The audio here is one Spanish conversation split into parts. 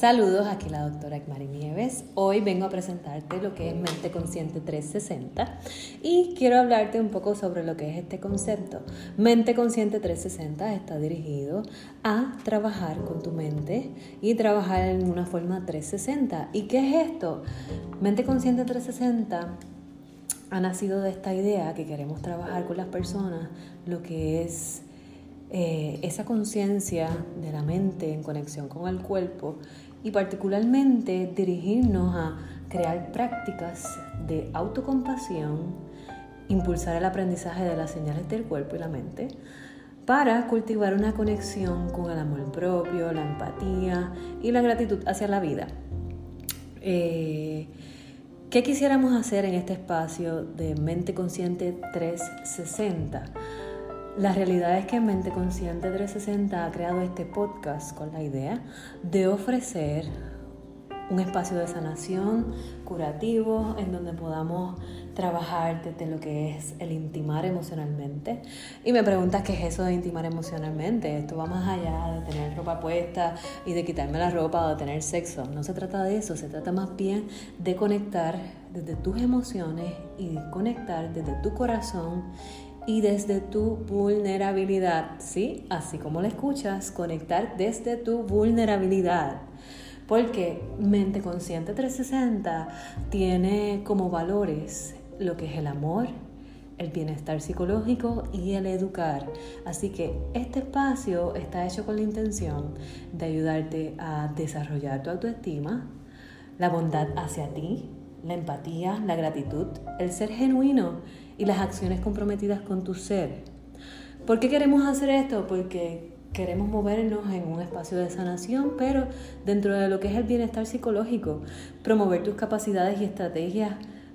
Saludos, aquí la doctora Ekmari Nieves. Hoy vengo a presentarte lo que es Mente Consciente 360 y quiero hablarte un poco sobre lo que es este concepto. Mente Consciente 360 está dirigido a trabajar con tu mente y trabajar en una forma 360. ¿Y qué es esto? Mente Consciente 360 ha nacido de esta idea que queremos trabajar con las personas, lo que es eh, esa conciencia de la mente en conexión con el cuerpo y particularmente dirigirnos a crear prácticas de autocompasión, impulsar el aprendizaje de las señales del cuerpo y la mente, para cultivar una conexión con el amor propio, la empatía y la gratitud hacia la vida. Eh, ¿Qué quisiéramos hacer en este espacio de Mente Consciente 360? La realidad es que Mente Consciente 360 ha creado este podcast con la idea de ofrecer un espacio de sanación curativo en donde podamos trabajar desde lo que es el intimar emocionalmente. Y me preguntas qué es eso de intimar emocionalmente. Esto va más allá de tener ropa puesta y de quitarme la ropa o de tener sexo. No se trata de eso, se trata más bien de conectar desde tus emociones y conectar desde tu corazón y desde tu vulnerabilidad, ¿sí? Así como lo escuchas, conectar desde tu vulnerabilidad. Porque Mente Consciente 360 tiene como valores lo que es el amor, el bienestar psicológico y el educar. Así que este espacio está hecho con la intención de ayudarte a desarrollar tu autoestima, la bondad hacia ti, la empatía, la gratitud, el ser genuino y las acciones comprometidas con tu ser. ¿Por qué queremos hacer esto? Porque queremos movernos en un espacio de sanación, pero dentro de lo que es el bienestar psicológico, promover tus capacidades y estrategias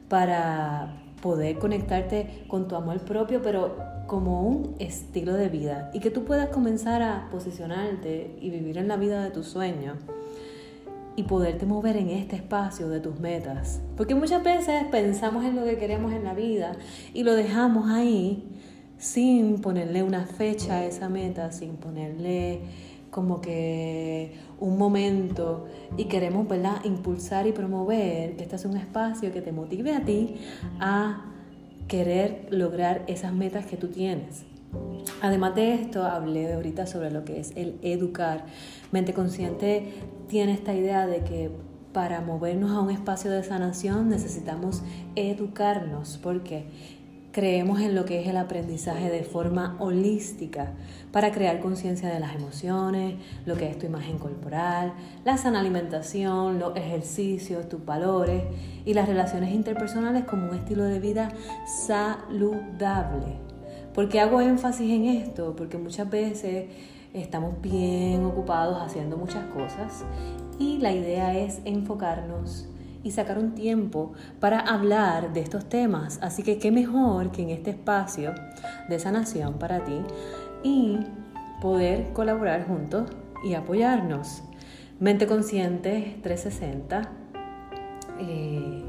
para poder conectarte con tu amor propio, pero como un estilo de vida y que tú puedas comenzar a posicionarte y vivir en la vida de tus sueños y poderte mover en este espacio de tus metas. Porque muchas veces pensamos en lo que queremos en la vida y lo dejamos ahí sin ponerle una fecha a esa meta, sin ponerle como que un momento y queremos ¿verdad? impulsar y promover que este es un espacio que te motive a ti a querer lograr esas metas que tú tienes. Además de esto, hablé ahorita sobre lo que es el educar. Mente consciente tiene esta idea de que para movernos a un espacio de sanación necesitamos educarnos, porque creemos en lo que es el aprendizaje de forma holística para crear conciencia de las emociones, lo que es tu imagen corporal, la sana alimentación, los ejercicios, tus valores y las relaciones interpersonales como un estilo de vida saludable. ¿Por qué hago énfasis en esto? Porque muchas veces estamos bien ocupados haciendo muchas cosas y la idea es enfocarnos y sacar un tiempo para hablar de estos temas. Así que qué mejor que en este espacio de sanación para ti y poder colaborar juntos y apoyarnos. Mente Consciente 360 eh,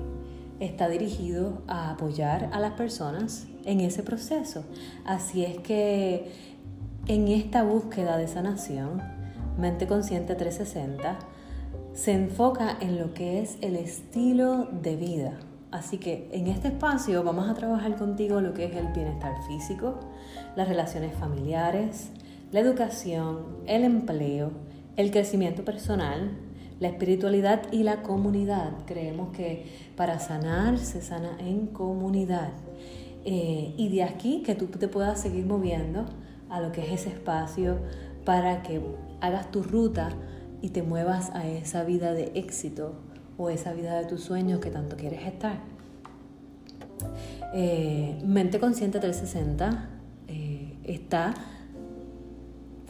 está dirigido a apoyar a las personas en ese proceso. Así es que en esta búsqueda de sanación, Mente Consciente 360 se enfoca en lo que es el estilo de vida. Así que en este espacio vamos a trabajar contigo lo que es el bienestar físico, las relaciones familiares, la educación, el empleo, el crecimiento personal, la espiritualidad y la comunidad. Creemos que para sanar se sana en comunidad. Eh, y de aquí que tú te puedas seguir moviendo a lo que es ese espacio para que hagas tu ruta y te muevas a esa vida de éxito o esa vida de tus sueños que tanto quieres estar. Eh, Mente Consciente 360 eh, está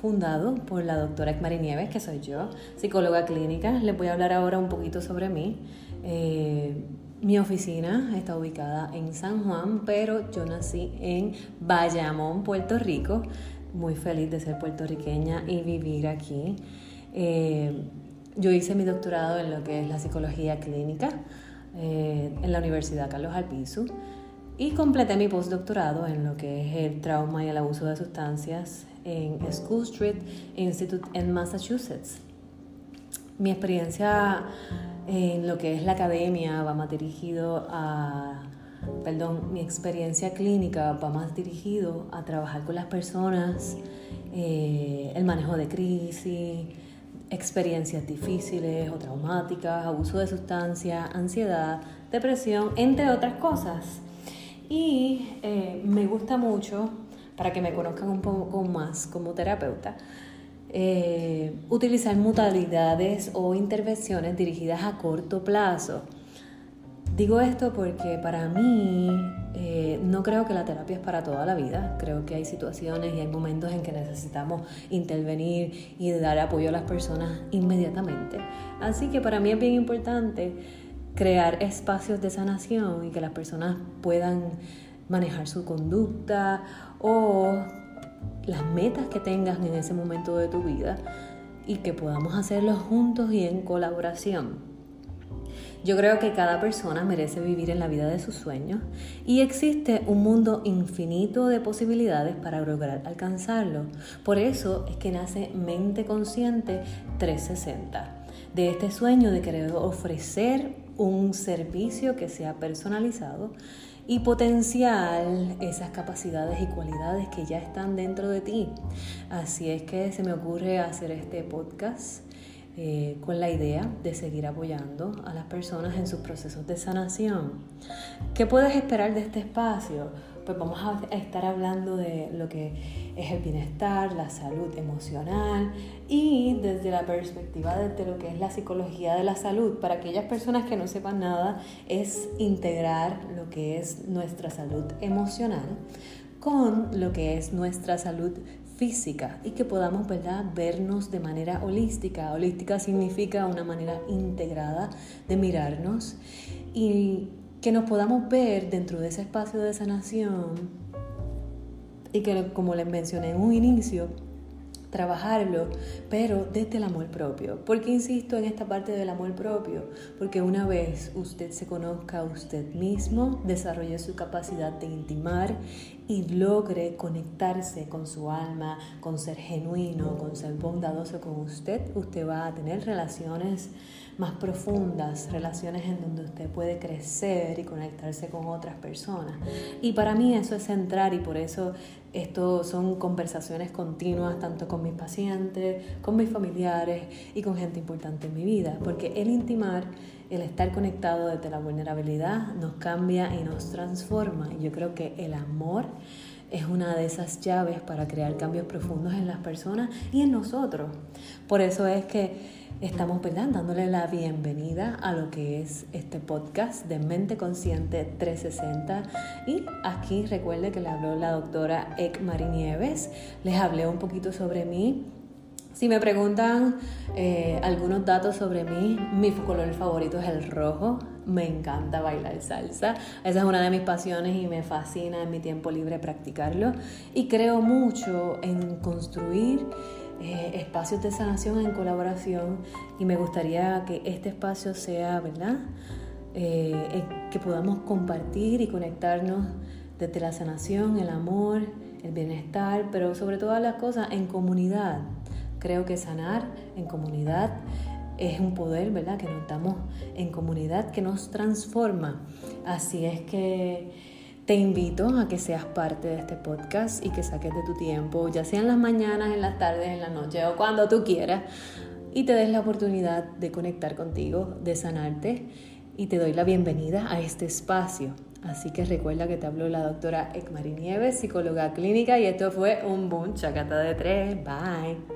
fundado por la doctora Ekmari Nieves, que soy yo, psicóloga clínica. Les voy a hablar ahora un poquito sobre mí. Mi oficina está ubicada en San Juan, pero yo nací en Bayamón, Puerto Rico. Muy feliz de ser puertorriqueña y vivir aquí. Eh, yo hice mi doctorado en lo que es la psicología clínica eh, en la Universidad Carlos Albizu y completé mi postdoctorado en lo que es el trauma y el abuso de sustancias en School Street Institute en Massachusetts. Mi experiencia en lo que es la academia va más dirigido a, perdón, mi experiencia clínica va más dirigido a trabajar con las personas, eh, el manejo de crisis, experiencias difíciles o traumáticas, abuso de sustancias, ansiedad, depresión, entre otras cosas. Y eh, me gusta mucho, para que me conozcan un poco más como terapeuta, eh, utilizar modalidades o intervenciones dirigidas a corto plazo. Digo esto porque para mí eh, no creo que la terapia es para toda la vida. Creo que hay situaciones y hay momentos en que necesitamos intervenir y dar apoyo a las personas inmediatamente. Así que para mí es bien importante crear espacios de sanación y que las personas puedan manejar su conducta o las metas que tengas en ese momento de tu vida y que podamos hacerlo juntos y en colaboración. Yo creo que cada persona merece vivir en la vida de sus sueños y existe un mundo infinito de posibilidades para lograr alcanzarlo. Por eso es que nace Mente Consciente 360, de este sueño de querer ofrecer un servicio que sea personalizado y potenciar esas capacidades y cualidades que ya están dentro de ti. Así es que se me ocurre hacer este podcast eh, con la idea de seguir apoyando a las personas en sus procesos de sanación. ¿Qué puedes esperar de este espacio? pues vamos a estar hablando de lo que es el bienestar, la salud emocional y desde la perspectiva de lo que es la psicología de la salud. Para aquellas personas que no sepan nada, es integrar lo que es nuestra salud emocional con lo que es nuestra salud física y que podamos ¿verdad? vernos de manera holística. Holística significa una manera integrada de mirarnos y que nos podamos ver dentro de ese espacio de sanación y que, como les mencioné en un inicio, trabajarlo, pero desde el amor propio. ¿Por qué insisto en esta parte del amor propio? Porque una vez usted se conozca a usted mismo, desarrolle su capacidad de intimar y logre conectarse con su alma, con ser genuino, con ser bondadoso con usted, usted va a tener relaciones más profundas, relaciones en donde usted puede crecer y conectarse con otras personas. Y para mí eso es centrar y por eso esto son conversaciones continuas tanto con mis pacientes, con mis familiares y con gente importante en mi vida, porque el intimar, el estar conectado desde la vulnerabilidad nos cambia y nos transforma. Yo creo que el amor es una de esas llaves para crear cambios profundos en las personas y en nosotros. Por eso es que Estamos dándole la bienvenida a lo que es este podcast de Mente Consciente 360 y aquí recuerde que le habló la doctora Ek Marinieves, les hablé un poquito sobre mí. Si me preguntan eh, algunos datos sobre mí, mi color favorito es el rojo, me encanta bailar salsa, esa es una de mis pasiones y me fascina en mi tiempo libre practicarlo y creo mucho en construir eh, espacios de sanación en colaboración y me gustaría que este espacio sea, ¿verdad? Eh, que podamos compartir y conectarnos desde la sanación, el amor, el bienestar, pero sobre todas las cosas en comunidad. Creo que sanar en comunidad es un poder, ¿verdad? Que nos damos en comunidad que nos transforma. Así es que te invito a que seas parte de este podcast y que saques de tu tiempo, ya sea en las mañanas, en las tardes, en la noche o cuando tú quieras, y te des la oportunidad de conectar contigo, de sanarte, y te doy la bienvenida a este espacio. Así que recuerda que te habló la doctora Ekmari Nieves, psicóloga clínica, y esto fue un boom chacata de tres. Bye.